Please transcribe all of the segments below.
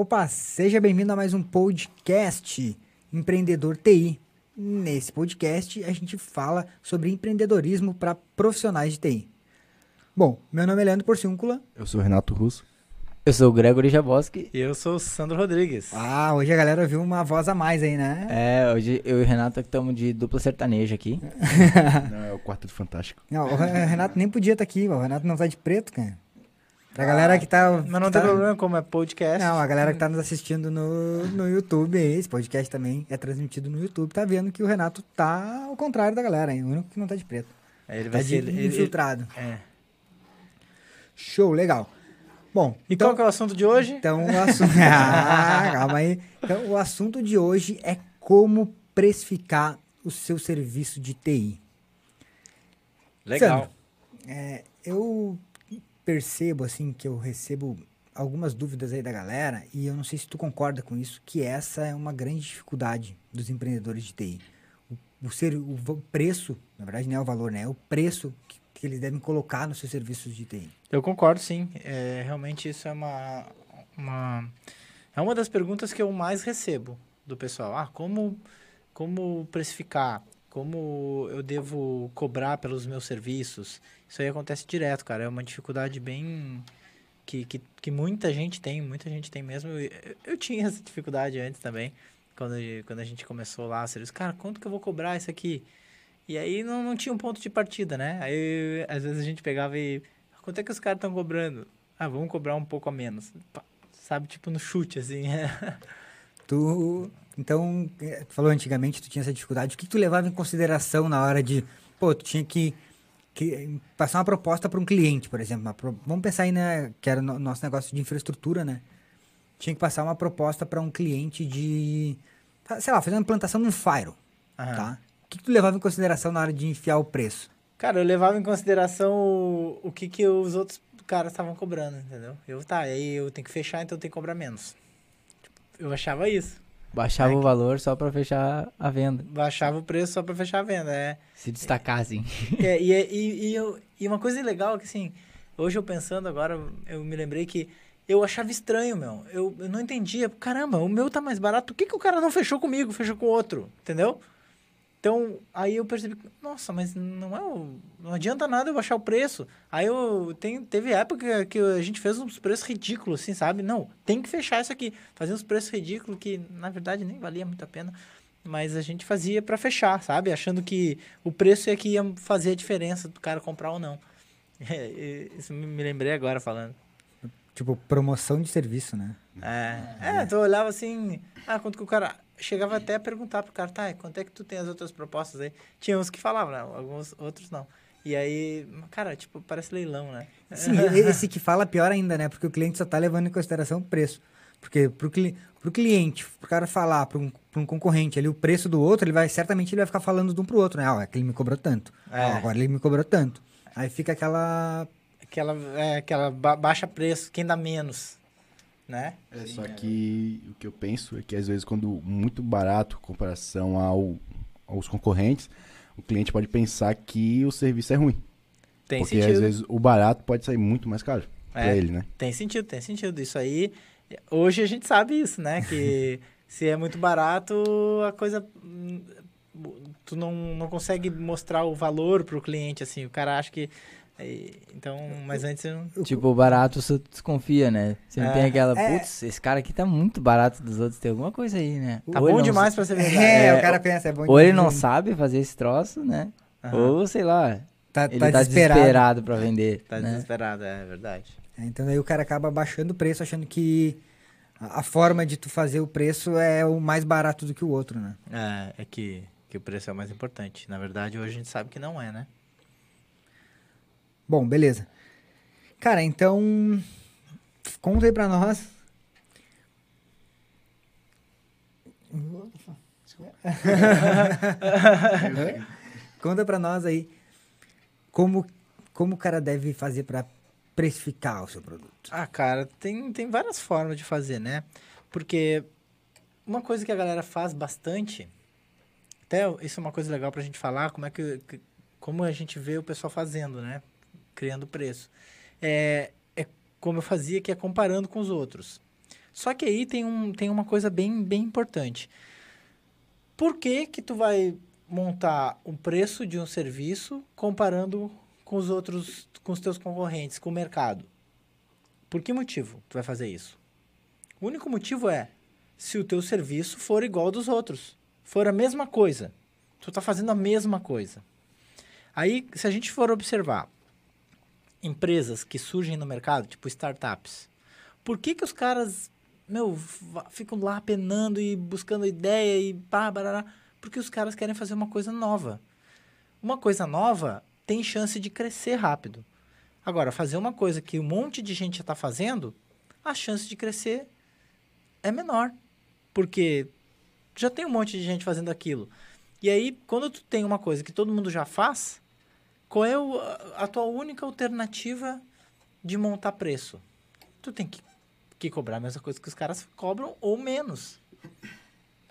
Opa, seja bem-vindo a mais um podcast Empreendedor TI. Nesse podcast a gente fala sobre empreendedorismo para profissionais de TI. Bom, meu nome é Leandro Porciúncula. Eu sou o Renato Russo. Eu sou o Gregory Jaboski. E eu sou o Sandro Rodrigues. Ah, hoje a galera viu uma voz a mais aí, né? É, hoje eu e o Renato estamos de dupla sertaneja aqui. Não, é o Quarteto Fantástico. Não, o Renato nem podia estar aqui, o Renato não tá de preto, cara. Pra galera que tá. Mas não tá... tem problema, como é podcast. Não, a galera que tá nos assistindo no, no YouTube, esse podcast também é transmitido no YouTube, tá vendo que o Renato tá ao contrário da galera, hein? O único que não tá de preto. Ele Tá vai de ser ele- infiltrado. ele- é. Show, legal. Bom, E então, qual que é o assunto de hoje? então o assunto. ah, calma aí. Então, o assunto de hoje é como precificar o seu serviço de TI. Legal. É, eu percebo, assim, que eu recebo algumas dúvidas aí da galera, e eu não sei se tu concorda com isso, que essa é uma grande dificuldade dos empreendedores de TI. O, o, ser, o preço, na verdade não é o valor, né? É o preço que, que eles devem colocar nos seus serviços de TI. Eu concordo, sim. É, realmente isso é uma, uma... É uma das perguntas que eu mais recebo do pessoal. Ah, como, como precificar? Como eu devo cobrar pelos meus serviços? Isso aí acontece direto, cara. É uma dificuldade bem... Que, que, que muita gente tem, muita gente tem mesmo. Eu, eu tinha essa dificuldade antes também, quando, quando a gente começou lá serviço. Cara, quanto que eu vou cobrar isso aqui? E aí não, não tinha um ponto de partida, né? Aí às vezes a gente pegava e. Quanto é que os caras estão cobrando? Ah, vamos cobrar um pouco a menos. Sabe, tipo no chute, assim. Tu, então, eh, tu falou antigamente tu tinha essa dificuldade. O que tu levava em consideração na hora de, pô, tu tinha que, que passar uma proposta para um cliente, por exemplo. pro- vamos pensar aí, né, que era o no- nosso negócio de infraestrutura, né? Tinha que passar uma proposta para um cliente de, fa- sei lá, fazer uma implantação num Fire, tá? O que, que tu levava em consideração na hora de enfiar o preço? Cara, eu levava em consideração o, o que, que os outros caras estavam cobrando, entendeu? Eu, tá, aí eu tenho que fechar, então eu tenho que cobrar menos. Tipo, eu achava isso. Baixava É o valor só pra fechar a venda. Baixava o preço só pra fechar a venda, é. Se destacar, assim. É, e, e, e, eu- e uma coisa legal é que, assim, hoje eu pensando agora, eu me lembrei que eu achava estranho, meu. Eu, eu não entendia. Caramba, o meu tá mais barato. Por que, que o cara não fechou comigo, fechou com outro? Entendeu? Então, aí eu percebi, nossa, mas não é o, não adianta nada eu baixar o preço. Aí eu tem, teve época que a gente fez uns preços ridículos, assim, sabe? Não, tem que fechar isso aqui. Fazia uns preços ridículos que, na verdade, nem valia muito a pena. Mas a gente fazia pra fechar, sabe? Achando que o preço é que ia fazer a diferença do cara comprar ou não. É, isso me lembrei agora falando. Tipo, promoção de serviço, né? É, é, então eu olhava assim, ah, quanto que o cara. Chegava até a perguntar pro cara, tá, quanto é que tu tem as outras propostas aí? Tinha uns que falavam, né? Alguns outros não. E aí, cara, tipo, parece leilão, né? Sim, esse que fala pior ainda, né? Porque o cliente só tá levando em consideração o preço. Porque pro, cli pro cliente, pro cara falar para um, pra um concorrente ali o preço do outro, ele vai, certamente ele vai ficar falando de um pro outro, né? Ó, é que ele me cobrou tanto. É. Ó, agora ele me cobrou tanto. Aí fica aquela... Aquela, é, aquela ba- baixa preço, quem dá menos, né? É, só que o que eu penso é que às vezes quando muito barato em comparação ao, aos concorrentes, o cliente pode pensar que o serviço é ruim. Tem porque sentido. às vezes o barato pode sair muito mais caro pra É. ele, né? Tem sentido, tem sentido. Isso aí, hoje a gente sabe isso, né? Que se é muito barato, a coisa. hum, Tu não, não consegue mostrar o valor pro cliente, assim. O cara acha que. É, Então, mas antes eu não. Tipo, barato você desconfia, né? Você não É. tem aquela, É. putz, esse cara aqui tá muito barato dos outros, tem alguma coisa aí, né? Tá Ou bom não demais pra ser verdade. É, É, o cara pensa, é bom Ou ele não sabe fazer esse troço, né? Aham. Ou, sei lá, Tá, ele tá tá, desesperado. desesperado pra vender, Tá né? desesperado, é verdade. É, Então daí o cara acaba baixando o preço, achando que a, a forma de tu fazer o preço é o mais barato do que o outro, né? É, é que, que o preço é o mais importante. Na verdade, hoje a gente sabe que não é, né? Bom, beleza. Cara, então. Conta aí pra nós. Conta pra nós aí como, como o cara deve fazer pra precificar o seu produto. Ah, cara, tem, tem várias formas de fazer, né? Porque uma coisa que a galera faz bastante, até isso é uma coisa legal pra gente falar, como é que, como a gente vê o pessoal fazendo, né? Criando preço. É, é como eu fazia, que é comparando com os outros. Só que aí tem, um, tem uma coisa bem, bem importante. Por que que tu vai montar o preço de um serviço comparando com os outros, com os teus concorrentes, com o mercado? Por que motivo tu vai fazer isso? O único motivo é se o teu serviço for igual ao dos outros, for a mesma coisa. Tu está fazendo a mesma coisa. Aí, se a gente for observar empresas que surgem no mercado, tipo startups, por que que os caras, meu, ficam lá penando e buscando ideia e pá, barará? Porque os caras querem fazer uma coisa nova. Uma coisa nova tem chance de crescer rápido. Agora, fazer uma coisa que um monte de gente já está fazendo, a chance de crescer é menor. Porque já tem um monte de gente fazendo aquilo. E aí, quando tu tem uma coisa que todo mundo já faz, qual é o- a tua única alternativa de montar preço? Tu tem que, que cobrar a mesma coisa que os caras cobram ou menos.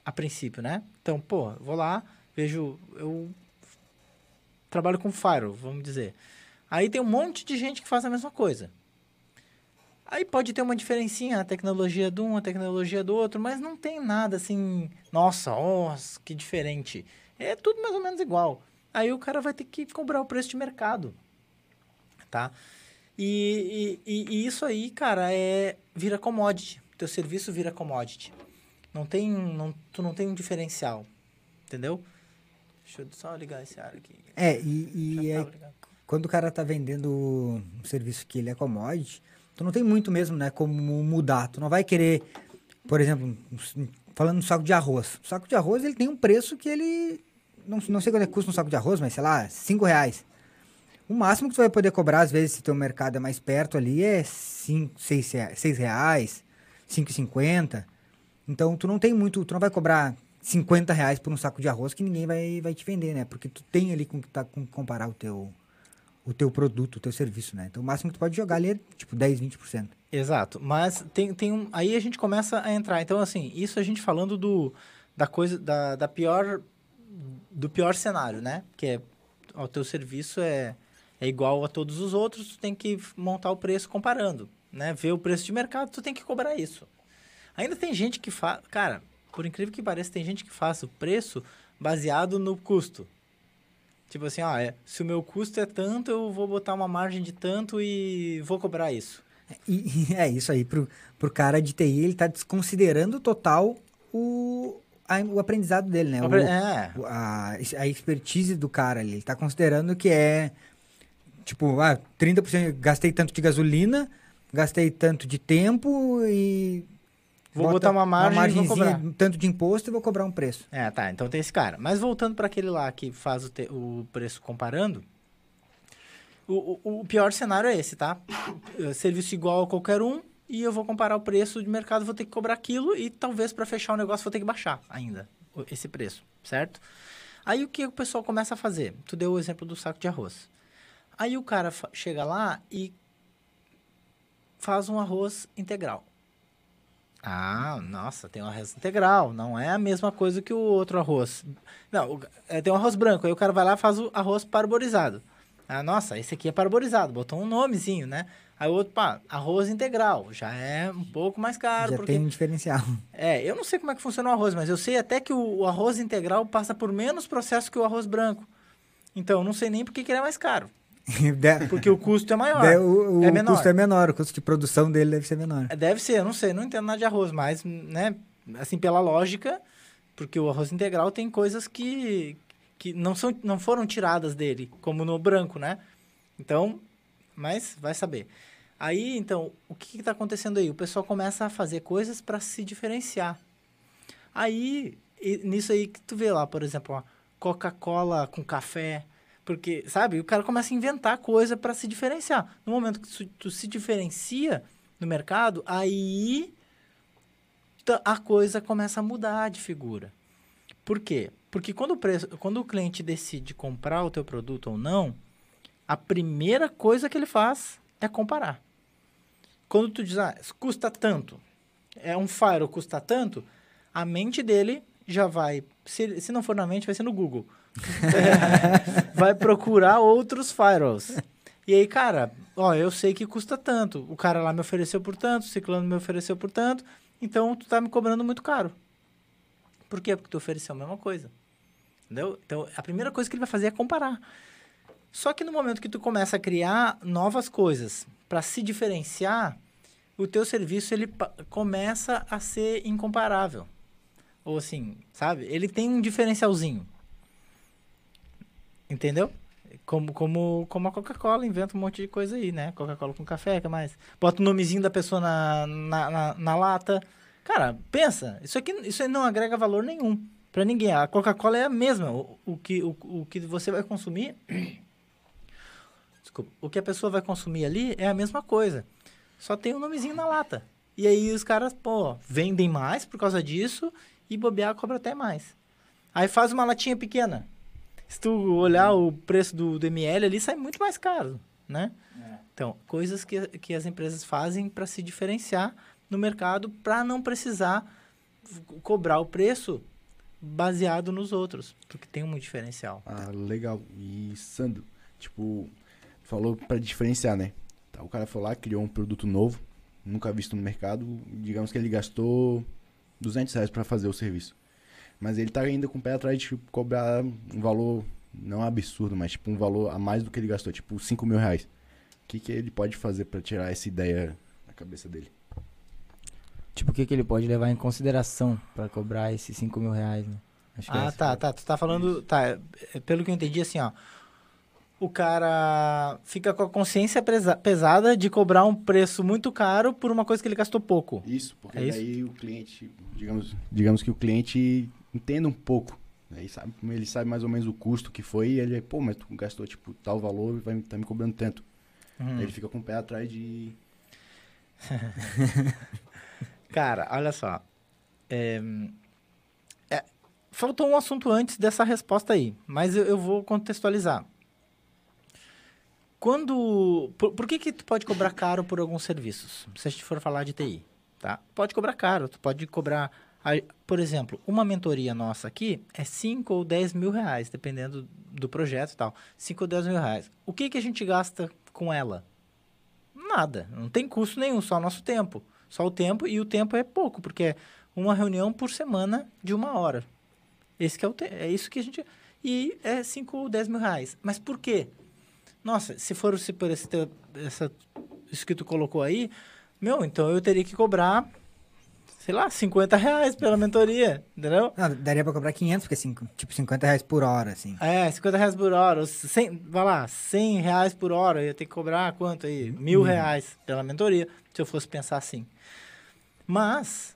A princípio, né? Então, pô, vou lá, vejo. Eu trabalho com Firewall, vamos dizer. Aí tem um monte de gente que faz a mesma coisa. Aí pode ter uma diferencinha, a tecnologia de um, a tecnologia do outro, mas não tem nada assim, nossa, nossa, que diferente. É tudo mais ou menos igual. Aí o cara vai ter que cobrar o preço de mercado, tá? E, e, e- isso aí, cara, é vira commodity. Teu serviço vira commodity. Não tem, não, tu não tem um diferencial, entendeu? Deixa eu só ligar esse ar aqui. É, e, e é- quando o cara tá vendendo um serviço que ele é commodity, tu não tem muito mesmo, né, como mudar. Tu não vai querer, por exemplo, falando no saco de arroz. O saco de arroz, ele tem um preço que ele... Não, não sei quanto é que custa um saco de arroz, mas sei lá, cinco reais. O máximo que tu vai poder cobrar, às vezes, se teu mercado é mais perto ali, é 5, 6 reais, seis reais 5,50. Então, tu não tem muito, tu não vai cobrar 50 reais por um saco de arroz que ninguém vai, vai te vender, né? Porque tu tem ali com que tá, com comparar o teu, o teu produto, o teu serviço, né? Então, o máximo que tu pode jogar ali é, tipo, 10, 20%. Exato, mas tem, tem um, aí a gente começa a entrar. Então, assim, isso a gente falando do, da coisa, da, da pior, do pior cenário, né? Que é, o teu serviço é, é igual a todos os outros, tu tem que montar o preço comparando, né? Ver o preço de mercado, tu tem que cobrar isso. Ainda tem gente que faz, cara, por incrível que pareça, tem gente que faz o preço baseado no custo. Tipo assim, ó, é, se o meu custo é tanto, eu vou botar uma margem de tanto e vou cobrar isso. E, e é isso aí, pro, pro cara de TI, ele tá desconsiderando total o, a- o aprendizado dele, né? O, É. a, a expertise do cara ali. Ele tá considerando que é, tipo, ah, 30%, gastei tanto de gasolina, gastei tanto de tempo e... Vou bota botar uma margem e vou margenzinha, cobrar. tanto de imposto e vou cobrar um preço. É, tá. Então tem esse cara. Mas voltando para aquele lá que faz o, te- o preço comparando, o, o, o pior cenário é esse, tá? Eh, Serviço igual a qualquer um e eu vou comparar o preço de mercado, vou ter que cobrar aquilo e talvez para fechar o negócio vou ter que baixar ainda esse preço, certo? Aí o que o pessoal começa a fazer? Tu deu o exemplo do saco de arroz. Aí o cara chega lá e faz um arroz integral. Ah, nossa, tem um arroz integral. Não é a mesma coisa que o outro arroz. Não, é, tem um arroz branco. Aí o cara vai lá e faz o arroz parborizado. Ah, nossa, esse aqui é parborizado. Botou um nomezinho, né? Aí o outro, pá, arroz integral. Já é um pouco mais caro. Já porque... tem um diferencial. É, eu não sei como é que funciona o arroz, mas eu sei até que o, o arroz integral passa por menos processo que o arroz branco. Então, eu não sei nem por que ele é mais caro. Porque o custo é maior. de- o o é menor. custo é menor, o custo de produção dele deve ser menor. É, Deve ser, eu não sei, não entendo nada de arroz, mas, né, assim, pela lógica, porque o arroz integral tem coisas que, que não, são, não foram tiradas dele, como no branco, né? Então, mas vai saber. Aí, então, o que está acontecendo aí? O pessoal começa a fazer coisas para se diferenciar. Aí, nisso aí que tu vê lá, por exemplo, Coca-Cola com café, porque, sabe, o cara começa a inventar coisa para se diferenciar. No momento que tu, tu se diferencia no mercado, aí a coisa começa a mudar de figura. Por quê? Porque quando o, preço, quando o cliente decide comprar o teu produto ou não, a primeira coisa que ele faz é comparar. Quando tu diz, ah, custa tanto, é um Fire custa tanto, a mente dele já vai, se, se não for na mente, vai ser no Google. vai procurar outros firewalls. E aí, cara, ó, eu sei que custa tanto. O cara lá me ofereceu por tanto, o ciclano me ofereceu por tanto. então tu tá me cobrando muito caro. Por quê? Porque tu ofereceu a mesma coisa. Entendeu? Então, a primeira coisa que ele vai fazer é comparar. Só que no momento que tu começa a criar novas coisas para se diferenciar, o teu serviço ele começa a ser incomparável. Ou assim, sabe? Ele tem um diferencialzinho. Entendeu? Como, como, como a Coca-Cola inventa um monte de coisa aí, né? Coca-Cola com café, que mais? Bota o nomezinho da pessoa na, na, na, na lata. Cara, pensa, isso aqui isso aí não agrega valor nenhum para ninguém. A Coca-Cola é a mesma. O, o, que, o, o que você vai consumir. Desculpa. O que a pessoa vai consumir ali é a mesma coisa. Só tem o nomezinho na lata. E aí os caras, pô, vendem mais por causa disso e bobear cobra até mais. Aí faz uma latinha pequena. Se tu olhar o preço do, do ML ali, sai muito mais caro, né? Então, coisas que, que as empresas fazem para se diferenciar no mercado para não precisar cobrar o preço baseado nos outros, porque tem um diferencial. Ah, legal. E Sandro, tipo, falou pra diferenciar, né? Tá, o cara foi lá, criou um produto novo, nunca visto no mercado. Digamos que ele gastou 200 reais pra fazer o serviço. Mas ele tá ainda com o pé atrás de tipo, cobrar um valor, não absurdo, mas tipo um valor a mais do que ele gastou, tipo 5 mil reais. O que, que ele pode fazer pra tirar essa ideia da cabeça dele? Tipo, o que, que ele pode levar em consideração pra cobrar esses 5 mil reais, né? Acho que Ah, essa tá, tá. Tu tá falando. Tá, é, pelo que eu entendi, assim, ó. O cara fica com a consciência pesada de cobrar um preço muito caro por uma coisa que ele gastou pouco. Isso, porque É isso? daí o cliente, digamos, digamos que o cliente entenda um pouco. né? Ele sabe, ele sabe mais ou menos o custo que foi e ele, pô, mas tu gastou tipo tal valor e vai tá me cobrando tanto. Aí ele fica com o pé atrás de. Cara, olha só. É, é, faltou um assunto antes dessa resposta aí, mas eu, eu vou contextualizar. Quando. Por, por que, que tu pode cobrar caro por alguns serviços? Se a gente for falar de TI, tá? Pode cobrar caro, tu pode cobrar. Por exemplo, uma mentoria nossa aqui é 5 ou 10 mil reais, dependendo do projeto e tal. 5 ou 10 mil reais. O que, que a gente gasta com ela? Nada. Não tem custo nenhum, só nosso tempo. Só o tempo, e o tempo é pouco, porque é uma reunião por semana de uma hora. Esse é, o te- é isso que a gente... E é 5 ou 10 mil reais. Mas por quê? Nossa, se for se por esse essa, isso que tu colocou aí, meu, então eu teria que cobrar, sei lá, 50 reais pela mentoria, entendeu? Não, daria pra cobrar 500, porque assim, tipo 50 reais por hora, assim. É, 50 reais por hora, ou 100, vai lá, 100 reais por hora, eu ia ter que cobrar quanto aí? Mil reais pela mentoria, se eu fosse pensar assim. Mas,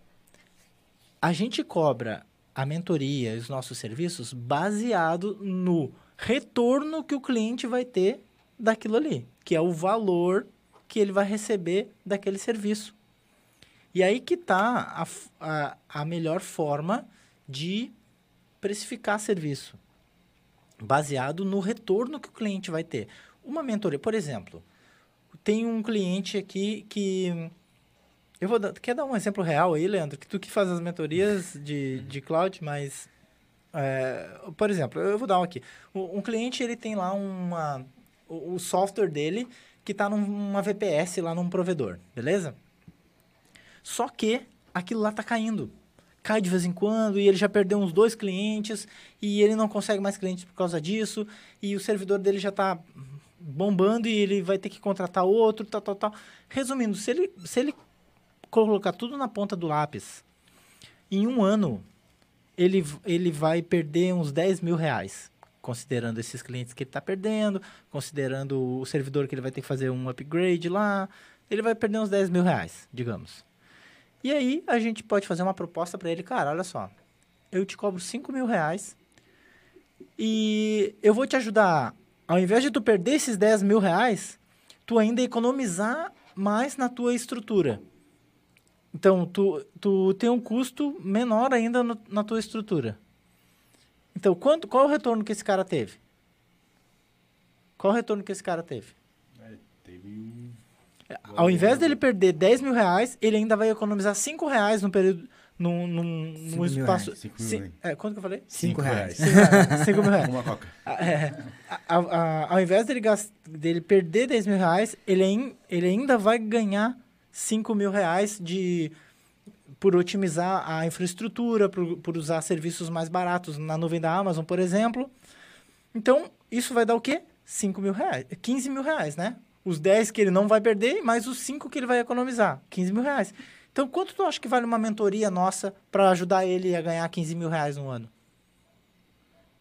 a gente cobra a mentoria e os nossos serviços baseado no retorno que o cliente vai ter daquilo ali, que é o valor que ele vai receber daquele serviço. E aí que está a, a, a melhor forma de precificar serviço baseado no retorno que o cliente vai ter. Uma mentoria, por exemplo, tem um cliente aqui que eu vou dar, quer dar um exemplo real aí, Leandro? Que tu que faz as mentorias de, de cloud, mas é, por exemplo, eu vou dar um aqui. Um cliente ele tem lá uma o, software dele que está numa VPS lá num provedor, beleza? Só que aquilo lá tá caindo. Cai de vez em quando e ele já perdeu uns dois clientes e ele não consegue mais clientes por causa disso e o servidor dele já tá bombando e ele vai ter que contratar outro, tal, tal, tal. Resumindo, se ele, se ele colocar tudo na ponta do lápis, em um ano ele, ele vai perder uns 10 mil reais, considerando esses clientes que ele está perdendo, considerando o servidor que ele vai ter que fazer um upgrade lá, ele vai perder uns 10 mil reais, digamos. E aí a gente pode fazer uma proposta para ele, cara, olha só, eu te cobro 5 mil reais e eu vou te ajudar, ao invés de tu perder esses 10 mil reais, tu ainda economizar mais na tua estrutura. Então, tu, tu tem um custo menor ainda no- na tua estrutura. Então, quanto, qual é o retorno que esse cara teve? Qual é o retorno que esse cara teve? Teve um. Ao invés dele perder 10 mil reais, ele ainda vai economizar 5 reais no período. Num, num, num espaço. reais, mil reais. é, quanto que eu falei? 5 reais. 5 mil reais. Uma coca. É, a- a- a- ao invés dele, gas- dele perder 10 mil reais, ele, ele ainda vai ganhar 5 mil reais de, por otimizar a infraestrutura, por, por usar serviços mais baratos na nuvem da Amazon, por exemplo. Então, isso vai dar o quê? 5 mil reais, 15 mil reais, né? Os 10 que ele não vai perder, mais os 5 que ele vai economizar, 15 mil reais. Então, quanto tu acha que vale uma mentoria nossa para ajudar ele a ganhar 15 mil reais no ano?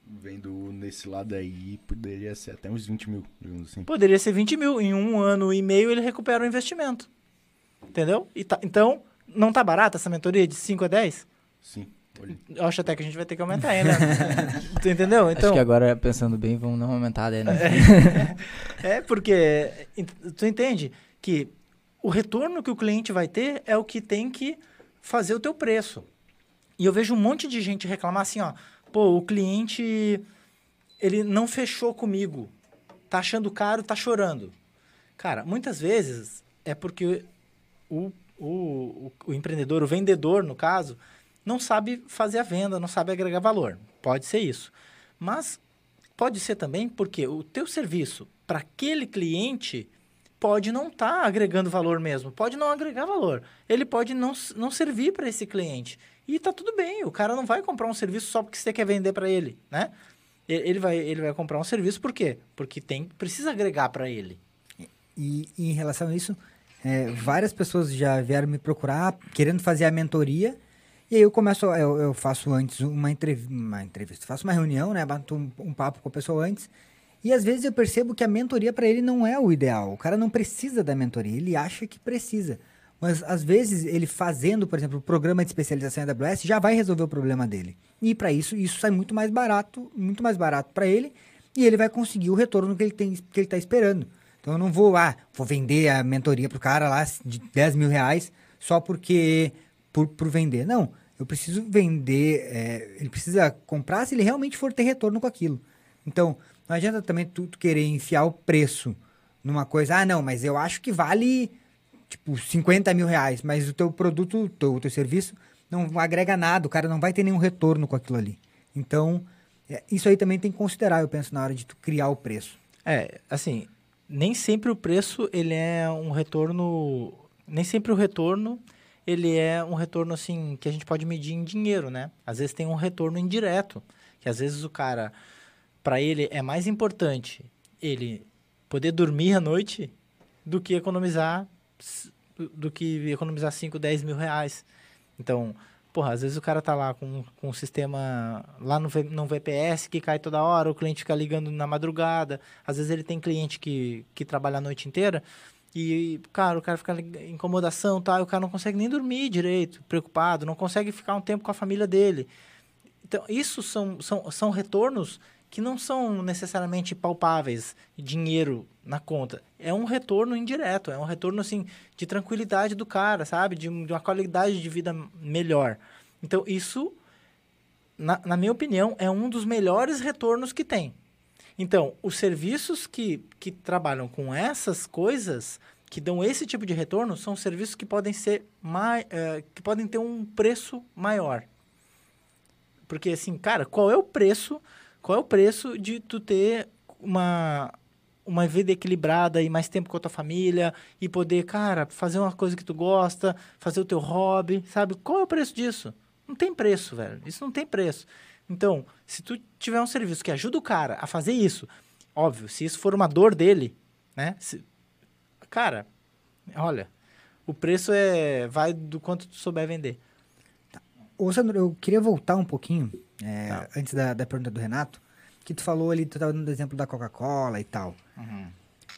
Vendo nesse lado aí, poderia ser até uns 20 mil, digamos assim. Poderia ser 20 mil. Em um ano e meio ele recupera o investimento. Entendeu? Tá- então, não tá barata essa mentoria de 5 a 10? Sim. Eu acho até que a gente vai ter que aumentar ainda. tu entendeu? Então, Acho que agora, pensando bem, vamos dar uma aumentada aí, né? é porque ent- tu entende que o retorno que o cliente vai ter é o que tem que fazer o teu preço. E eu vejo um monte de gente reclamar assim, ó, pô, o cliente ele não fechou comigo. Tá achando caro, tá chorando. Cara, muitas vezes é porque o, o, o, o empreendedor, o vendedor, no caso, não sabe fazer a venda, não sabe agregar valor. Pode ser isso. Mas pode ser também porque o teu serviço para aquele cliente pode não estar agregando valor mesmo, pode não agregar valor. Ele pode não, não servir para esse cliente. E tá tudo bem, o cara não vai comprar um serviço só porque você quer vender para ele, né? Ele vai, ele vai comprar um serviço por quê? Porque tem, precisa agregar para ele. E, e em relação a isso, é, várias pessoas já vieram me procurar querendo fazer a mentoria. E aí eu começo, eu, eu faço antes uma, uma entrevista, faço uma reunião, né? Bato um, um papo com a pessoa antes. E às vezes eu percebo que a mentoria para ele não é o ideal. O cara não precisa da mentoria, ele acha que precisa. Mas às vezes ele fazendo, por exemplo, o programa de especialização AWS já vai resolver o problema dele. E para isso, isso sai muito mais barato, muito mais barato para ele, e ele vai conseguir o retorno que ele tem, que ele está esperando. Então eu não vou, ah, vou vender a mentoria pro cara lá de 10 mil reais só porque por, por vender. Não, eu preciso vender, é, ele precisa comprar se ele realmente for ter retorno com aquilo. Então, não adianta também tu, tu querer enfiar o preço numa coisa, ah, não, mas eu acho que vale tipo 50 mil reais, mas o teu produto, o teu, o teu serviço não agrega nada, o cara não vai ter nenhum retorno com aquilo ali. Então, é, isso aí também tem que considerar, eu penso, na hora de tu criar o preço. É, assim, nem sempre o preço ele é um retorno, nem sempre o retorno ele é um retorno assim que a gente pode medir em dinheiro, né? Às vezes tem um retorno indireto, que às vezes o cara para ele é mais importante ele poder dormir à noite do que economizar do que economizar 5, 10 mil reais. Então, porra, às vezes o cara tá lá com, com um sistema lá no, no VPS que cai toda hora, o cliente fica ligando na madrugada. Às vezes ele tem cliente que, que trabalha a noite inteira e, cara, o cara fica em incomodação, tá? E o cara não consegue nem dormir direito, preocupado, não consegue ficar um tempo com a família dele. Então, isso são, são, são retornos que não são necessariamente palpáveis, dinheiro na conta. É um retorno indireto, é um retorno, assim, de tranquilidade do cara, sabe? De, de uma qualidade de vida melhor. Então, isso, na, na minha opinião, é um dos melhores retornos que tem. Então, os serviços que, que trabalham com essas coisas, que dão esse tipo de retorno, são serviços que podem ser mai, eh, que podem ter um preço maior. Porque assim, cara, qual é o preço? Qual é o preço de tu ter uma uma vida equilibrada e mais tempo com a tua família e poder, cara, fazer uma coisa que tu gosta, fazer o teu hobby, sabe? Qual é o preço disso? Não tem preço, velho. Isso não tem preço. Então, se tu tiver um serviço que ajuda o cara a fazer isso, óbvio, se isso for uma dor dele, né? Se- cara, olha, o preço é vai do quanto tu souber vender. Ô, Sandro, eu queria voltar um pouquinho, é, Tá. antes da, da pergunta do Renato, que tu falou ali, tu estava dando o exemplo da Coca-Cola e tal.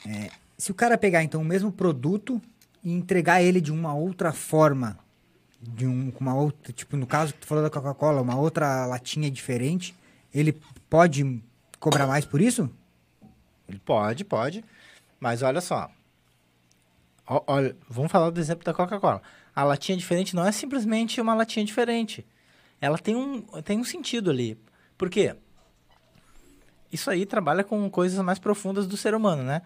É, se o cara pegar, então, o mesmo produto e entregar ele de uma outra forma, de um, uma outra, tipo, no caso que tu falou da Coca-Cola, uma outra latinha diferente, ele pode cobrar mais por isso? Pode, pode. Mas olha só. Olha, vamos falar do exemplo da Coca-Cola. A latinha diferente não é simplesmente uma latinha diferente. Ela tem um, tem um sentido ali. Por quê? Isso aí trabalha com coisas mais profundas do ser humano, né?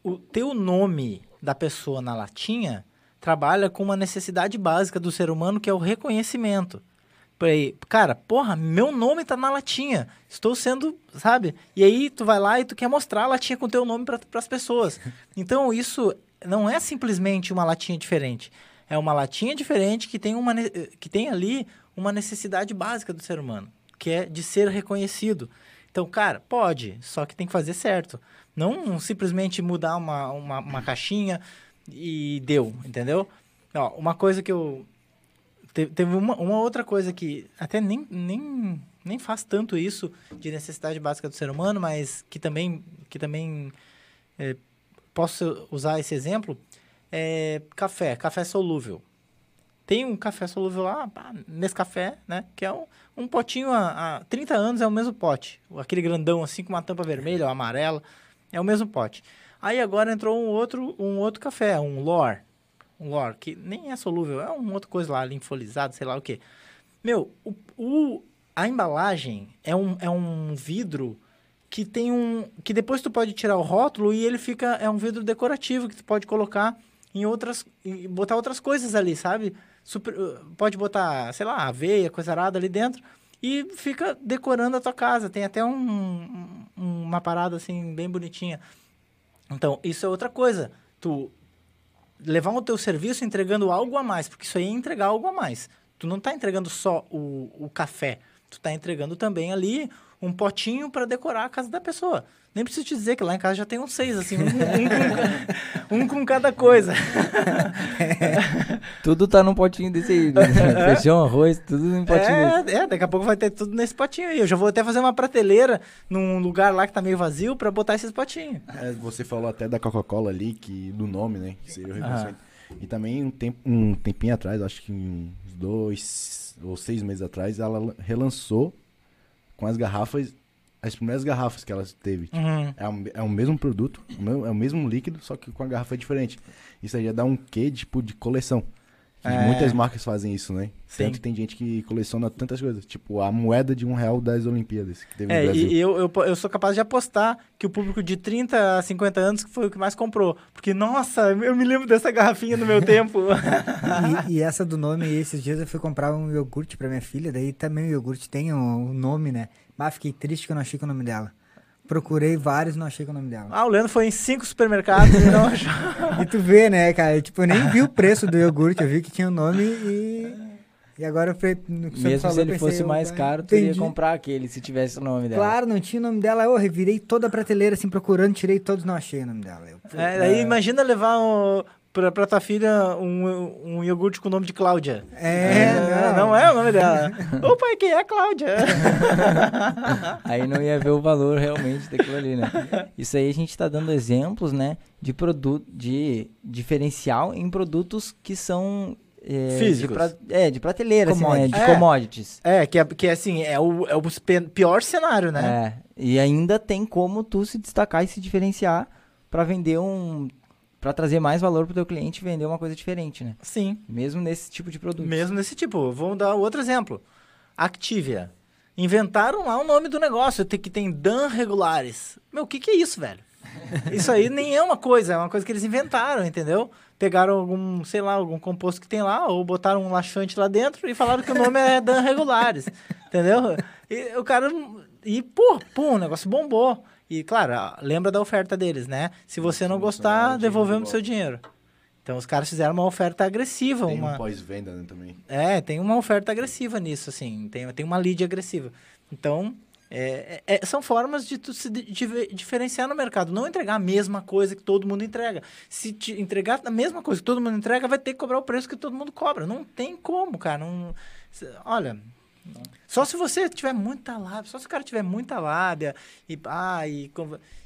O teu nome da pessoa na latinha trabalha com uma necessidade básica do ser humano que é o reconhecimento. Aí, cara, porra, meu nome tá na latinha. Estou sendo, sabe? E aí tu vai lá e tu quer mostrar a latinha com teu nome para as pessoas. Então isso não é simplesmente uma latinha diferente. É uma latinha diferente que tem, uma, que tem ali uma necessidade básica do ser humano, que é de ser reconhecido. Então, cara, pode, só que tem que fazer certo. Não simplesmente mudar uma, uma, uma caixinha e deu, entendeu? Ó, uma coisa que eu. te- Teve uma, uma outra coisa que até nem, nem, nem faz tanto isso de necessidade básica do ser humano, mas que também, que também é, posso usar esse exemplo, é café, café solúvel. Tem um café solúvel lá, nesse café, né? Que é um, um potinho há, há 30 anos, é o mesmo pote. Aquele grandão assim, com uma tampa vermelha ou amarela, é o mesmo pote. Aí agora entrou um outro, um outro café, um Lor. Um Lor, que nem é solúvel, é uma outra coisa lá, linfolizado, sei lá o quê. Meu, o, o- a embalagem é um, é um vidro que tem um. que depois tu pode tirar o rótulo e ele fica. É um vidro decorativo que tu pode colocar em outras. botar outras coisas ali, sabe? Super- uh, pode botar, sei lá, aveia, coisa arada ali dentro e fica decorando a tua casa. Tem até um, um- uma parada assim, bem bonitinha. Então, isso é outra coisa. Tu levar o teu serviço entregando algo a mais, porque isso aí é entregar algo a mais. Tu não tá entregando só o, o café, tu tá entregando também ali um potinho para decorar a casa da pessoa. Nem preciso te dizer que lá em casa já tem uns seis, assim, um, com- um com, um com cada coisa. Tudo tá num potinho desse aí. né? Feijão, arroz, tudo num potinho desse. É, é, daqui a pouco vai ter tudo nesse potinho aí. Eu já vou até fazer uma prateleira num lugar lá que tá meio vazio para botar esses potinhos. É, você falou até da Coca-Cola ali, que, do nome, né? Que seria o reconhecimento. E também um, tempo, um tempinho atrás, acho que uns dois ou seis meses atrás, ela relançou com as garrafas, as primeiras garrafas que ela teve. Uhum. É, o, é o mesmo produto, é o mesmo líquido, só que com a garrafa diferente. Isso aí já dá um quê, tipo, de coleção. É. Muitas marcas fazem isso, né? Sim. Tanto que tem gente que coleciona tantas coisas. Tipo, a moeda de um real das Olimpíadas que teve no É, Brasil. e, e eu, eu, eu sou capaz de apostar que o público de 30 a 50 anos que foi o que mais comprou. Porque, nossa, eu me lembro dessa garrafinha no meu tempo. E, e essa do nome, esses dias eu fui comprar um iogurte pra minha filha, daí também o iogurte tem o um, nome, né? Mas fiquei triste que eu não achei com o nome dela. Procurei vários e não achei com o nome dela. ah, o Leandro foi em cinco supermercados e não achou. E tu vê, né, cara? Tipo, eu nem vi o preço do iogurte, eu vi que tinha o nome e. E agora eu falei. no que você Mesmo falou, se ele pensei, fosse mais caro, tu ia comprar aquele se tivesse o nome dela. Claro, não tinha o nome dela. Eu revirei toda a prateleira assim procurando, tirei todos, não achei o nome dela. Eu, É, daí imagina levar um, pra, pra tua filha um, um iogurte com o nome de Cláudia. É, não. é o nome dela. Ô pai, quem é Cláudia? Aí não ia ver o valor realmente daquilo ali, né? Isso aí a gente tá dando exemplos, né? De produto, de diferencial em produtos que são é, Físicos. De pra- é, de prateleira, assim, né? De É. commodities. É, que é, que é assim, é o, é o pior cenário, né? É. E ainda tem como tu se destacar e se diferenciar pra vender um. Pra trazer mais valor pro teu cliente e vender uma coisa diferente, né? Sim. Mesmo nesse tipo de produto. Mesmo nesse tipo. Vamos dar outro exemplo. Activia. Inventaram lá o nome do negócio, que tem Dan regulares. Meu, o que, que é isso, velho? Isso aí nem é uma coisa, é uma coisa que eles inventaram, entendeu? Pegaram algum, sei lá, algum composto que tem lá, ou botaram um laxante lá dentro e falaram que o nome é Dan regulares, entendeu? E o cara. E, pô, pum, o negócio bombou. E, claro, lembra da oferta deles, né? Se você não gostar, dinheiro de devolvemos seu dinheiro. Então, os caras fizeram uma oferta agressiva, Tem uma... um pós-venda né, também. É, tem uma oferta agressiva nisso, assim. Tem, tem uma lead agressiva. Então, é, é- é- são formas de tu se di- diferenciar no mercado. Não entregar a mesma coisa que todo mundo entrega. Se te entregar a mesma coisa que todo mundo entrega, vai ter que cobrar o preço que todo mundo cobra. Não tem como, cara. Não, se- olha... Só se você tiver muita lábia, só se o cara tiver muita lábia e, ah, e,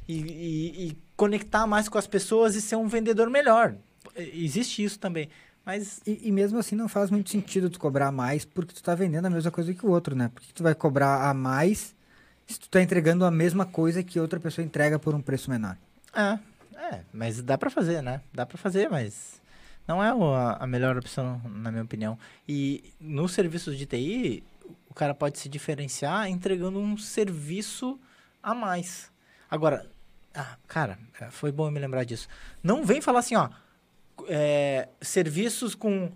e, e- e conectar mais com as pessoas e ser um vendedor melhor. Existe isso também. Mas E, e mesmo assim não faz muito sentido tu cobrar mais porque tu tá vendendo a mesma coisa que o outro, né? Por que tu vai cobrar a mais se tu tá entregando a mesma coisa que outra pessoa entrega por um preço menor? É, é, mas dá pra fazer, né? Dá pra fazer, mas não é a melhor opção, na minha opinião. E nos serviços de TI, o cara pode se diferenciar entregando um serviço a mais. Agora, ah, cara, é, foi bom eu me lembrar disso. Não vem falar assim, ó, é, serviços com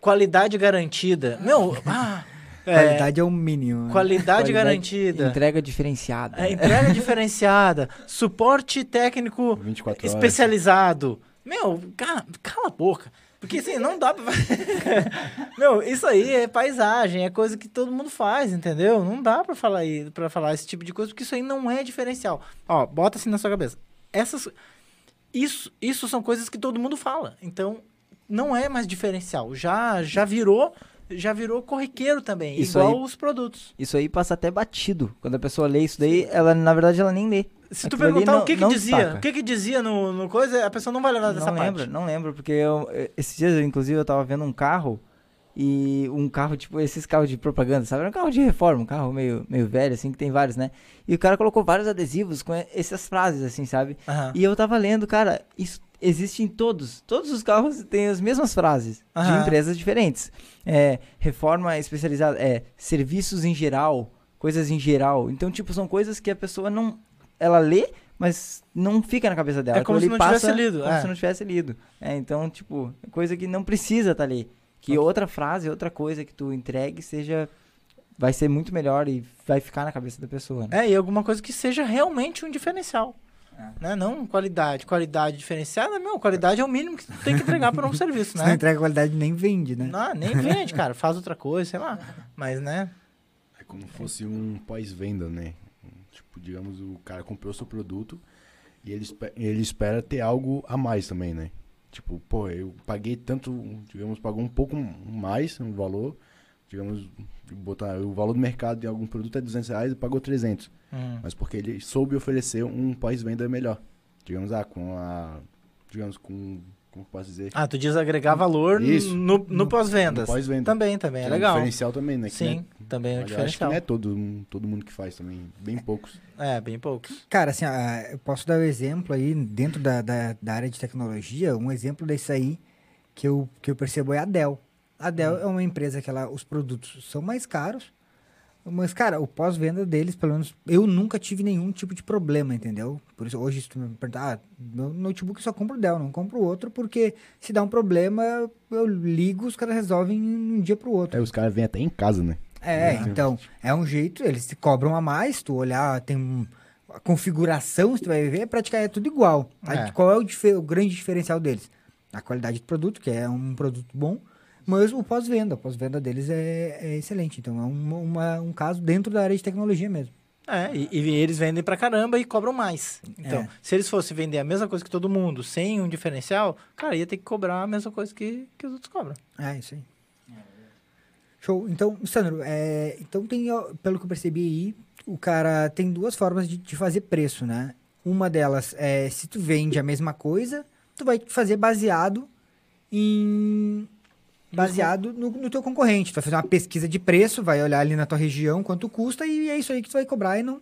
qualidade garantida. Meu, ah, é, Qualidade é o mínimo. né? qualidade, Qualidade, garantida. Entrega diferenciada. É, entrega diferenciada, suporte técnico 24 horas. especializado. Meu, ca- cala a boca. Porque assim, não dá pra. Meu, isso aí é paisagem, é coisa que todo mundo faz, entendeu? Não dá pra falar, aí, pra falar esse tipo de coisa, porque isso aí não é diferencial. Ó, bota assim na sua cabeça. Essas. Isso, isso são coisas que todo mundo fala. Então, não é mais diferencial. Já, já virou. Já virou corriqueiro também, Isso igual aí- os produtos. Isso aí passa até batido. Quando a pessoa lê isso daí, ela, na verdade, ela nem lê. Se tu Aquilo perguntar não- o que que não dizia, destaca. o que que dizia no, no coisa, a pessoa não vai levar dessa não parte. lembro, não lembro, porque eu, eh, esses dias, inclusive, eu tava vendo um carro e um carro, tipo, esses carros de propaganda, sabe? Era um carro de reforma, um carro meio, meio velho, assim, que tem vários, né? E o cara colocou vários adesivos com essas frases, assim, sabe? Aham. E eu tava lendo, cara, isso existe em todos. Todos os carros têm as mesmas frases, de Aham. empresas diferentes. É, reforma especializada, é, serviços em geral, coisas em geral. Então, tipo, são coisas que a pessoa não... Ela lê, mas não fica na cabeça dela. É como Aquilo se não tivesse passa lido, Como é. se não tivesse lido. É, então, tipo, é coisa que não precisa estar ali. Que outra frase, outra coisa que tu entregue seja... Vai ser muito melhor e vai ficar na cabeça da pessoa, né? É, e alguma coisa que seja realmente um diferencial. É. Né? Não qualidade. Qualidade diferenciada, meu, qualidade é o mínimo que tu tem que entregar para um serviço, Se não né? entrega qualidade, nem vende, né? Não, nem vende, cara. Faz outra coisa, sei lá. Mas, né? É como se fosse um pós-venda, né? Tipo, digamos, o cara comprou seu produto e ele, ele espera ter algo a mais também, né? Tipo, pô, eu paguei tanto, digamos, pagou um pouco mais no valor, digamos, botar o valor do mercado de algum produto é 200 reais e pagou 300. Hum. Mas porque ele soube oferecer um pós-venda melhor. Digamos, ah, com a, digamos, com, como eu posso dizer? Ah, tu diz agregar valor Isso. no, no pós-vendas. No pós-venda. Também, também. É um legal. diferencial também, né? Que Sim, também é um é- eu acho que diferencial. não é todo, todo mundo que faz também, bem poucos. É, bem poucos. Cara, assim, ah, eu posso dar um exemplo aí, dentro da, da, da área de tecnologia, um exemplo desse aí que eu, que eu percebo é a Dell. A Dell Hum. é uma empresa que ela, os produtos são mais caros, mas, cara, o pós-venda deles, pelo menos, eu nunca tive nenhum tipo de problema, entendeu? Por isso, hoje, se tu me perguntar, ah, meu notebook só compro Dell, não compro outro, porque se dá um problema, eu ligo, os caras resolvem um dia pro outro. Aí os caras vêm até em casa, né? É, Exatamente. então, é um jeito, eles te cobram a mais, tu olhar, tem um- a configuração, se tu vai ver, praticamente é tudo igual. Aí, É. Qual é o, o grande diferencial deles? A qualidade do produto, que é um produto bom, mas o pós-venda, o pós-venda deles é, é excelente. Então, é uma- uma- um caso dentro da área de tecnologia mesmo. É, e, e eles vendem pra caramba e cobram mais. Então, É. se eles fossem vender a mesma coisa que todo mundo, sem um diferencial, cara, ia ter que cobrar a mesma coisa que, que os outros cobram. É, isso aí. Show. Então, Sandro, é, então tem, pelo que eu percebi aí, o cara tem duas formas de, de fazer preço, né? Uma delas é se tu vende a mesma coisa, tu vai fazer baseado em baseado no, no teu concorrente. Tu vai fazer uma pesquisa de preço, vai olhar ali na tua região quanto custa e é isso aí que tu vai cobrar e não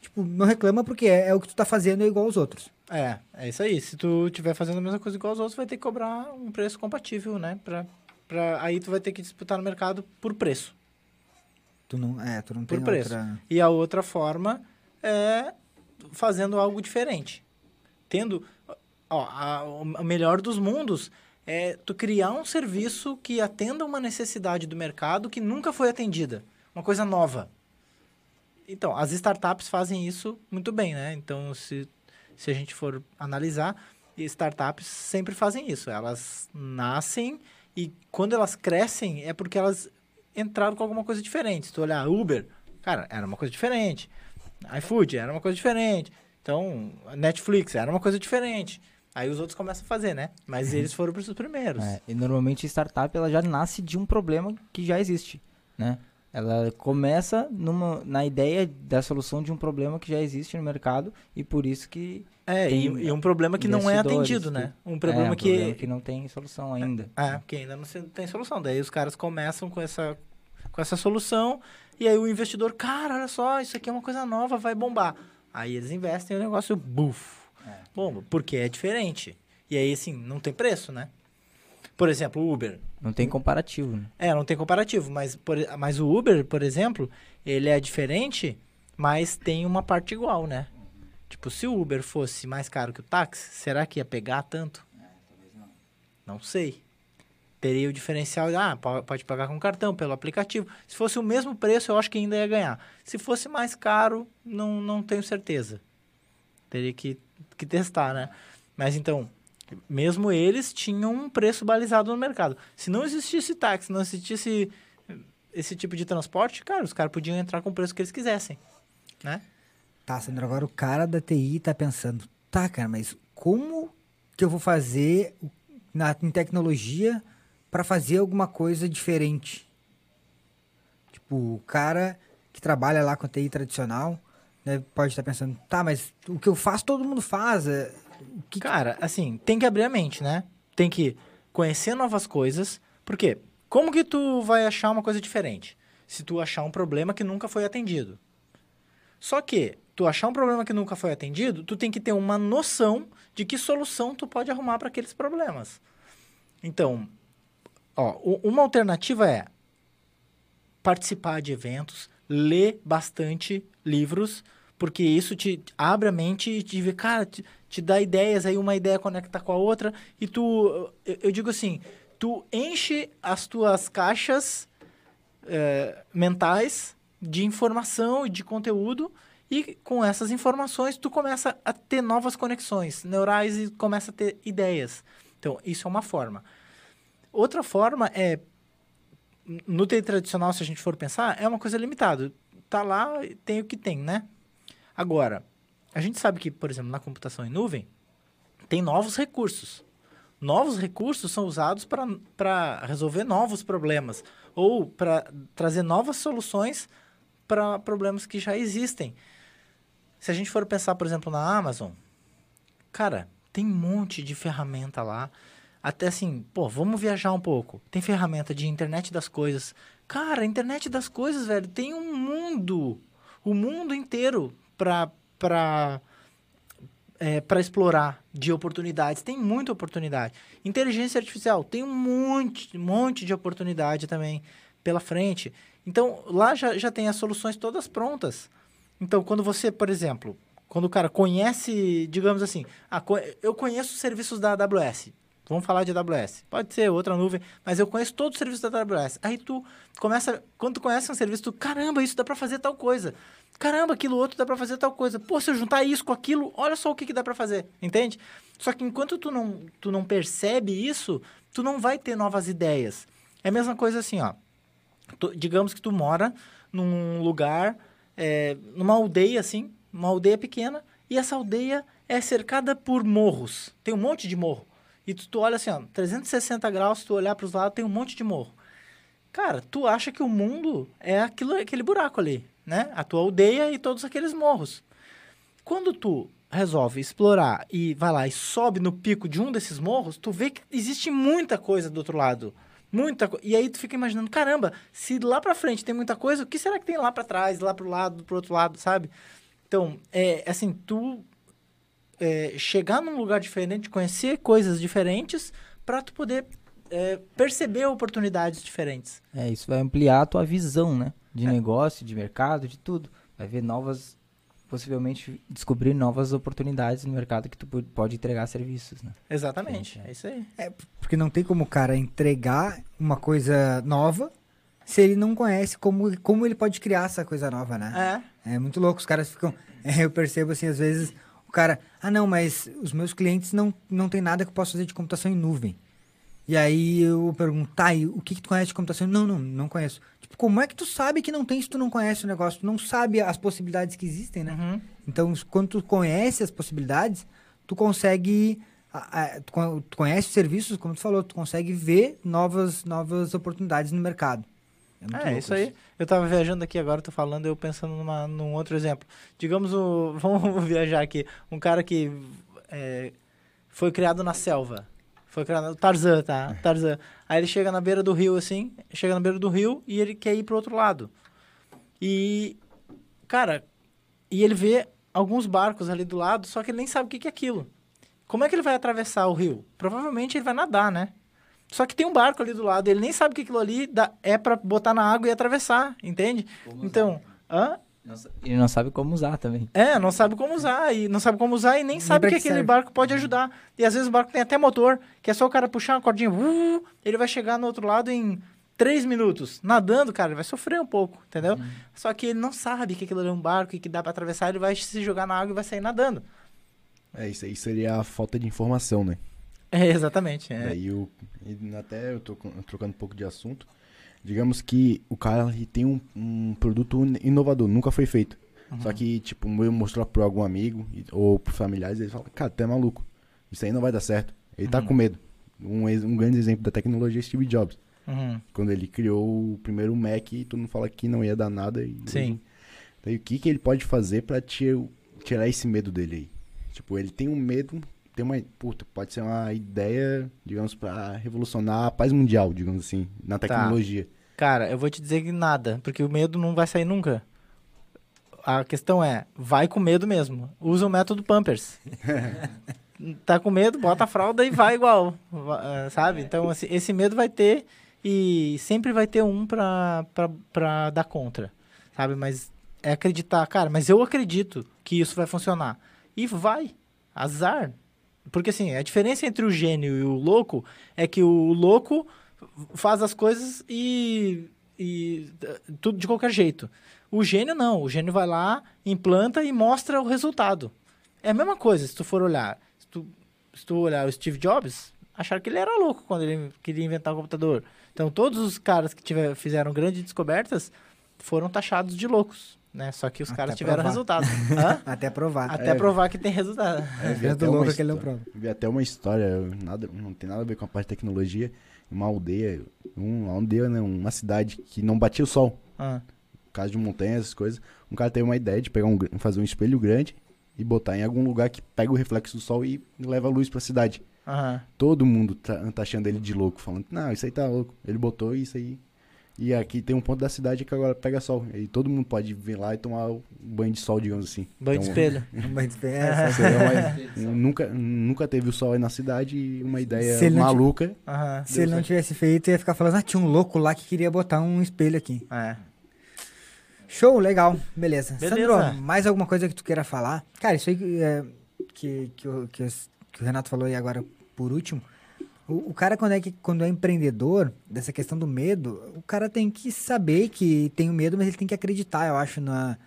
tipo, não reclama porque é, é o que tu tá fazendo é igual aos outros. É, é isso aí. Se tu estiver fazendo a mesma coisa igual aos outros, vai ter que cobrar um preço compatível, né? Pra, pra, aí tu vai ter que disputar no mercado por preço. Tu não, é, tu não Por tem preço. outra E a outra forma é fazendo algo diferente. Tendo. Ó, a- o melhor dos mundos é tu criar um serviço que atenda uma necessidade do mercado que nunca foi atendida. Uma coisa nova. Então, as startups fazem isso muito bem, né? Então, se, se a gente for analisar, startups sempre fazem isso. Elas nascem e quando elas crescem é porque elas entraram com alguma coisa diferente. Se tu olhar Uber, cara, era uma coisa diferente. iFood era uma coisa diferente. Então, Netflix era uma coisa diferente. Aí os outros começam a fazer, né? Mas eles foram os primeiros. É, e normalmente a startup ela já nasce de um problema que já existe, né? Ela começa numa, na ideia da solução de um problema que já existe no mercado e por isso que É, e, e um problema que não é atendido, né? Um é problema um que... problema que não tem solução ainda. É, porque ainda não tem solução. Daí os caras começam com essa, com essa solução e aí o investidor, cara, olha só, isso aqui é uma coisa nova, vai bombar. Aí eles investem e o negócio, buf, bomba, porque é diferente. E aí, assim, não tem preço, né? Por exemplo, o Uber. Não tem comparativo, né? É, não tem comparativo, mas, por, mas o Uber, por exemplo, ele é diferente, mas tem uma parte igual, né? Tipo, se o Uber fosse mais caro que o táxi, será que ia pegar tanto? Não sei. Teria o diferencial, ah, po- pode pagar com cartão, pelo aplicativo. Se fosse o mesmo preço, eu acho que ainda ia ganhar. Se fosse mais caro, não, não tenho certeza. Teria que, que testar, né? Mas então, Mesmo eles tinham um preço balizado no mercado. Se não existisse táxi, não existisse esse tipo de transporte, cara, os caras podiam entrar com o preço que eles quisessem, né? Tá, Sandro, agora o cara da TI tá pensando, tá, cara, mas como que eu vou fazer na, em tecnologia para fazer alguma coisa diferente? Tipo, o cara que trabalha lá com a TI tradicional, né, pode estar pensando, tá, mas o que eu faço todo mundo faz. é, que Cara, assim, tem que abrir a mente, né? Tem que conhecer novas coisas. Por quê? Como que tu vai achar uma coisa diferente? Se tu achar um problema que nunca foi atendido. Só que, tu achar um problema que nunca foi atendido, tu tem que ter uma noção de que solução tu pode arrumar para aqueles problemas. Então, ó, uma alternativa é participar de eventos, ler bastante livros, porque isso te abre a mente e te vê, cara, te, te dá ideias, aí uma ideia conecta com a outra, e tu, eu, eu digo assim, tu enche as tuas caixas eh, mentais de informação e de conteúdo, e com essas informações tu começa a ter novas conexões neurais e começa a ter ideias. Então, isso é uma forma. Outra forma é no TI tradicional, se a gente for pensar, é uma coisa limitada. Tá lá, tem o que tem, né? Agora, a gente sabe que, por exemplo, na computação em nuvem, tem novos recursos. Novos recursos são usados para resolver novos problemas ou para trazer novas soluções para problemas que já existem. Se a gente for pensar, por exemplo, na Amazon, cara, tem um monte de ferramenta lá. Até assim, pô, vamos viajar um pouco. Tem ferramenta de internet das coisas. Cara, a internet das coisas, velho, tem um mundo, o mundo inteiro pra, pra, é, pra explorar de oportunidades. Tem muita oportunidade. Inteligência artificial, tem um monte, monte de oportunidade também pela frente. Então, lá já, já tem as soluções todas prontas. Então, quando você, por exemplo, quando o cara conhece, digamos assim, co- eu conheço os serviços da AWS. Vamos falar de AWS. Pode ser outra nuvem, mas eu conheço todos os serviços da AWS. Aí tu começa, quando tu conhece um serviço, tu, caramba, isso dá para fazer tal coisa. Caramba, aquilo outro dá para fazer tal coisa. Pô, se eu juntar isso com aquilo, olha só o que, que dá para fazer, entende? Só que enquanto tu não, tu não percebe isso, tu não vai ter novas ideias. É a mesma coisa assim, ó. Tu- digamos que tu mora num lugar, é, numa aldeia assim, uma aldeia pequena, e essa aldeia é cercada por morros. Tem um monte de morro. E tu, tu olha assim, ó, 360 graus, tu olhar para os lados, tem um monte de morro. Cara, tu acha que o mundo é aquilo, aquele buraco ali, né? A tua aldeia e todos aqueles morros. Quando tu resolve explorar e vai lá e sobe no pico de um desses morros, tu vê que existe muita coisa do outro lado. Muita. E aí tu fica imaginando, caramba, se lá pra frente tem muita coisa, o que será que tem lá pra trás, lá pro lado, pro outro lado, sabe? Então, é assim, tu é, chegar num lugar diferente, conhecer coisas diferentes, pra tu poder é, perceber oportunidades diferentes. É, isso vai ampliar a tua visão, né? De negócio, de mercado, de tudo. Vai ver novas, possivelmente descobrir novas oportunidades no mercado que tu po- pode entregar serviços, né? Exatamente, é isso aí. É, porque não tem como o cara entregar uma coisa nova se ele não conhece como, como ele pode criar essa coisa nova, né? É. É muito louco, os caras ficam. é, eu percebo assim, às vezes, o cara, ah não, mas os meus clientes não, não tem nada que eu possa fazer de computação em nuvem. E aí eu pergunto, tá, e o que, que tu conhece de computação? Não, não, não conheço. Tipo, como é que tu sabe que não tem se tu não conhece o negócio? Tu não sabe as possibilidades que existem, né? Uhum. Então, quando tu conhece as possibilidades, tu consegue. a- a- tu, tu conhece os serviços, como tu falou, tu consegue ver novas, novas oportunidades no mercado. É, louco isso aí. Eu tava viajando aqui agora, tô falando, eu pensando numa, num outro exemplo. Digamos, o, vamos viajar aqui. Um cara que é, foi criado na selva. Foi criado Tarzan, tá? Tarzan. Aí ele chega na beira do rio, assim, chega na beira do rio e ele quer ir pro outro lado. E, cara, e ele vê alguns barcos ali do lado, só que ele nem sabe o que que é aquilo. Como é que ele vai atravessar o rio? Provavelmente ele vai nadar, né? Só que tem um barco ali do lado, ele nem sabe que aquilo ali dá- é pra botar na água e atravessar, entende? Então, hã? Ele não sabe como usar também. É, não sabe como usar, e não sabe como usar e nem sabe que que aquele serve. barco pode ajudar. E às vezes o barco tem até motor, que é só o cara puxar uma cordinha, uh, ele vai chegar no outro lado em três minutos. Nadando, cara, ele vai sofrer um pouco, entendeu? Só que ele não sabe que aquilo ali é um barco e que dá pra atravessar, ele vai se jogar na água e vai sair nadando. É, isso aí seria a falta de informação, né? É, exatamente. É. Daí o, e até eu tô trocando um pouco de assunto. Digamos que o cara tem um, um produto inovador, nunca foi feito. Uhum. Só que, tipo, eu mostrar pra algum amigo ou por familiares, eles falam, cara, tu é maluco. Isso aí não vai dar certo. Ele tá Uhum. com medo. Um, um grande exemplo da tecnologia é Steve Jobs. Uhum. Quando ele criou o primeiro Mac, todo mundo fala que não ia dar nada. E Sim. Daí o que, que ele pode fazer pra ti- tirar esse medo dele aí? Tipo, ele tem um medo, tem uma. Puta, pode ser uma ideia, digamos, pra revolucionar a paz mundial, digamos assim, na Tá. tecnologia. Cara, eu vou te dizer que nada, porque o medo não vai sair nunca. A questão é, vai com medo mesmo. Usa o método Pampers. tá com medo, bota a fralda e vai igual, eh, sabe? Então, assim, esse medo vai ter e sempre vai ter um pra, pra, pra dar contra, sabe? Mas é acreditar, cara, mas eu acredito que isso vai funcionar. E vai, azar. Porque, assim, a diferença entre o gênio e o louco é que o louco faz as coisas e, e tudo de qualquer jeito. O gênio não, o gênio vai lá, implanta e mostra o resultado. É a mesma coisa, se tu for olhar. Se tu, se tu olhar o Steve Jobs, acharam que ele era louco quando ele queria inventar o computador. Então todos os caras que tiver, fizeram grandes descobertas foram taxados de loucos, né? Só que os Até caras tiveram provar. resultado. Hã? Até provar. Até É. provar que tem resultado. É, vi É até do uma louco que ele não prova. Vi até uma história, nada, não tem nada a ver com a parte de tecnologia. Uma aldeia, um- uma aldeia, né, uma cidade que não batia o sol. Ah, Caso de montanha, essas coisas. Um cara teve uma ideia de pegar um, fazer um espelho grande e botar em algum lugar que pega o reflexo do sol e leva a luz pra cidade. aham. Todo mundo tá, tá achando ele de louco, falando, não, isso aí tá louco. Ele botou isso aí. E aqui tem um ponto da cidade que agora pega sol. E todo mundo pode vir lá e tomar um banho de sol, digamos assim. Banho de Então, espelho. Mas, é, seria uma- nunca, nunca teve o sol aí na cidade e uma ideia Se ele não maluca. Aham. se ele não tivesse feito, ia ficar falando, ah, tinha um louco lá que queria botar um espelho aqui. É. Show, legal, beleza. Beleza. Sandro, mais alguma coisa que tu queira falar? Cara, isso aí que, é, que, que, o, que, que o Renato falou aí agora por último. O, o cara, quando é, que, quando é empreendedor, dessa questão do medo, o cara tem que saber que tem o medo, mas ele tem que acreditar, eu acho, na,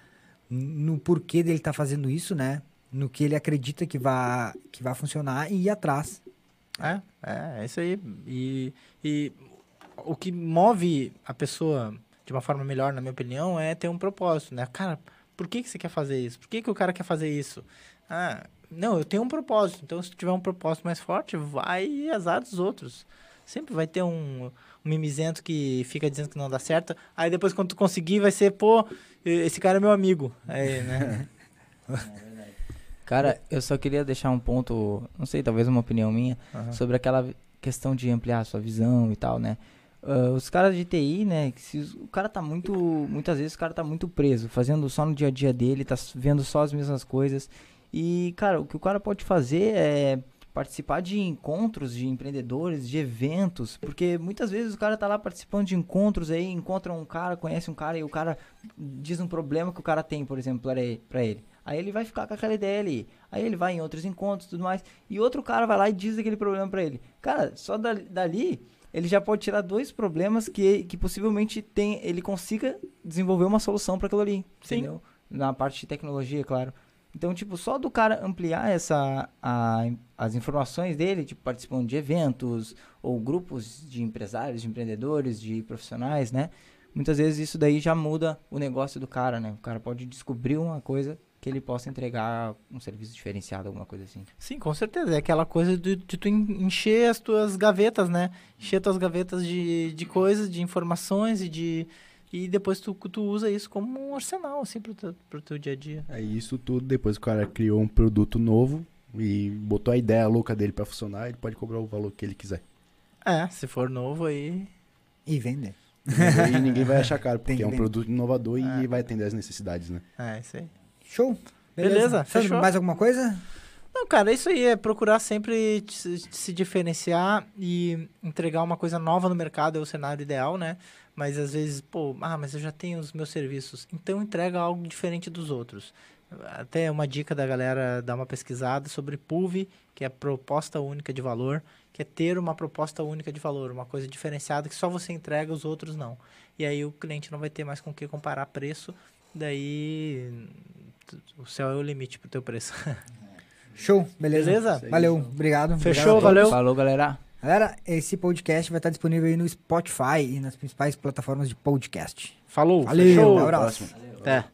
no porquê dele estar fazendo isso, né? No que ele acredita que vai, que funcionar e ir atrás. É, é, é isso aí. E, e o que move a pessoa de uma forma melhor, na minha opinião, é ter um propósito, né? Cara, por que, que você quer fazer isso? Por que, que o cara quer fazer isso? Ah, não, eu tenho um propósito. Então, se tiver um propósito mais forte, vai azar dos outros. Sempre vai ter um, um mimizento que fica dizendo que não dá certo. Aí depois, quando tu conseguir, vai ser, pô, esse cara é meu amigo. Aí, né? Cara, eu só queria deixar um ponto, não sei, talvez uma opinião minha, Aham. sobre aquela questão de ampliar a sua visão e tal, né? Ah, os caras de TI, né? se o cara tá muito. Muitas vezes o cara tá muito preso, fazendo só no dia a dia dele, tá vendo só as mesmas coisas. E, cara, o que o cara pode fazer é participar de encontros de empreendedores, de eventos, porque muitas vezes o cara tá lá participando de encontros aí, encontra um cara, conhece um cara e o cara diz um problema que o cara tem, por exemplo, pra ele. Aí ele vai ficar com aquela ideia ali. Aí ele vai em outros encontros e tudo mais. E outro cara vai lá e diz aquele problema pra ele. Cara, só dali, dali ele já pode tirar dois problemas que, que possivelmente tem, ele consiga desenvolver uma solução para aquilo ali. Sim. Entendeu? Na parte de tecnologia, claro. Então, tipo, só do cara ampliar essa, a- as informações dele, tipo, participando de eventos ou grupos de empresários, de empreendedores, de profissionais, né? Muitas vezes isso daí já muda o negócio do cara, né? O cara pode descobrir uma coisa que ele possa entregar um serviço diferenciado, alguma coisa assim. Sim, com certeza. É aquela coisa de, de tu en- encher as tuas gavetas, né? Encher tuas gavetas de, de coisas, de informações e de. E depois tu, tu usa isso como um arsenal, assim, pro teu, pro teu dia a dia. É isso tudo, depois que o cara criou um produto novo e botou a ideia louca dele pra funcionar, ele pode cobrar o valor que ele quiser. É, se for novo aí. E vender. E ninguém vai achar caro, porque que é um vender. produto inovador É. e vai atender as necessidades, né? É, isso aí. Show. Beleza, Sandro, fechou. mais alguma coisa? Não, cara, isso aí é procurar sempre se diferenciar e entregar uma coisa nova no mercado, é o cenário ideal, né? Mas às vezes, pô, ah, mas eu já tenho os meus serviços. Então entrega algo diferente dos outros. Até uma dica da galera dar uma pesquisada sobre PUV, que é proposta única de valor, que é ter uma proposta única de valor, uma coisa diferenciada que só você entrega, os outros não. E aí o cliente não vai ter mais com o que comparar preço, daí o céu é o limite pro teu preço. Show, beleza? Beleza? Valeu, obrigado. Fechou, obrigado valeu. Falou, galera. Galera, esse podcast vai estar disponível aí no Spotify e nas principais plataformas de podcast. Falou. Valeu, Fechou. um abraço. Próximo. Até.